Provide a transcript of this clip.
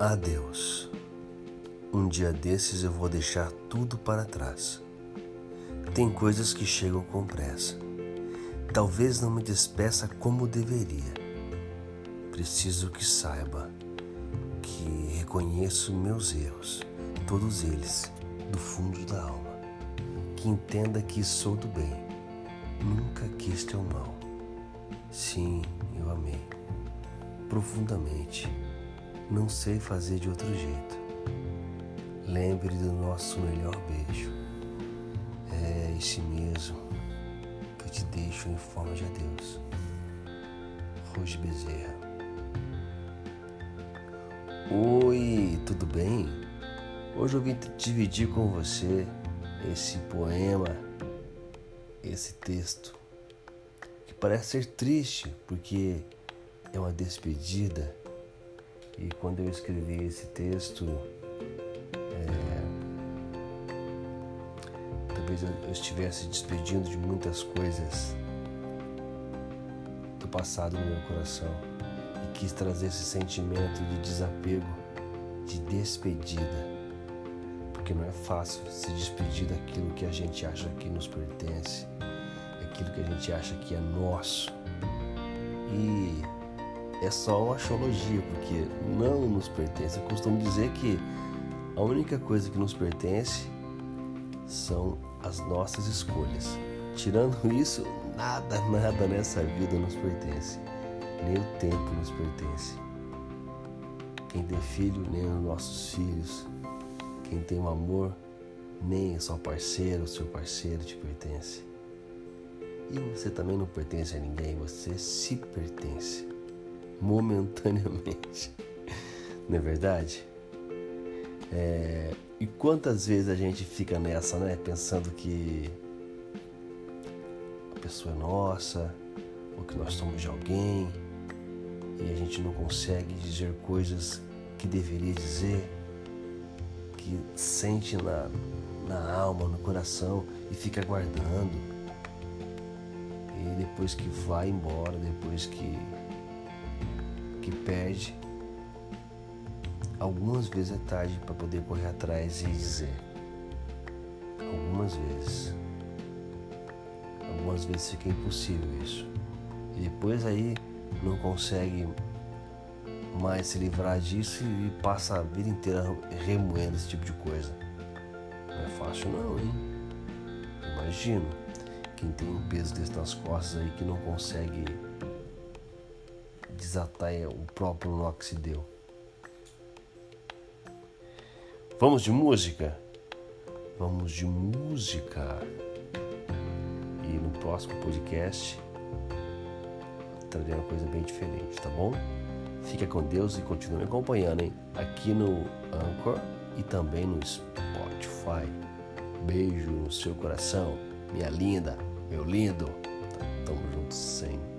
Adeus. Um dia desses eu vou deixar tudo para trás. Tem coisas que chegam com pressa. Talvez não me despeça como deveria. Preciso que saiba que reconheço meus erros, todos eles, do fundo da alma. Que entenda que sou do bem, nunca quis teu mal. Sim, eu amei profundamente. Não sei fazer de outro jeito. Lembre do nosso melhor beijo. É esse mesmo que te deixo em forma de adeus. Rose Bezerra. Oi, tudo bem? Hoje eu vim dividir com você esse poema, esse texto, que parece ser triste porque é uma despedida. E quando eu escrevi esse texto, é, talvez eu estivesse despedindo de muitas coisas do passado no meu coração e quis trazer esse sentimento de desapego, de despedida, porque não é fácil se despedir daquilo que a gente acha que nos pertence, daquilo que a gente acha que é nosso. E é só uma axiologia, porque não nos pertence. Eu costumo dizer que a única coisa que nos pertence são as nossas escolhas. Tirando isso, nada, nada nessa vida nos pertence. Nem o tempo nos pertence. Quem tem filho, nem os nossos filhos. Quem tem um amor, nem o seu parceiro, o seu parceiro te pertence. E você também não pertence a ninguém, você se pertence momentaneamente. Não é verdade? É, e quantas vezes a gente fica nessa, né? Pensando que a pessoa é nossa, ou que nós somos de alguém, e a gente não consegue dizer coisas que deveria dizer, que sente na, na alma, no coração e fica guardando. E depois que vai embora, depois que que perde, algumas vezes é tarde para poder correr atrás e dizer. Algumas vezes. Algumas vezes fica impossível isso. E depois aí não consegue mais se livrar disso e passa a vida inteira remoendo esse tipo de coisa. Não é fácil não, hein? Imagino quem tem um peso desse nas costas aí que não consegue desatar o próprio nó que se deu. Vamos de música? Vamos de música. E no próximo podcast trarei uma coisa bem diferente, tá bom? Fica com Deus e continue me acompanhando, hein? Aqui no Anchor e também no Spotify. Beijo no seu coração, minha linda, meu lindo. Tamo junto.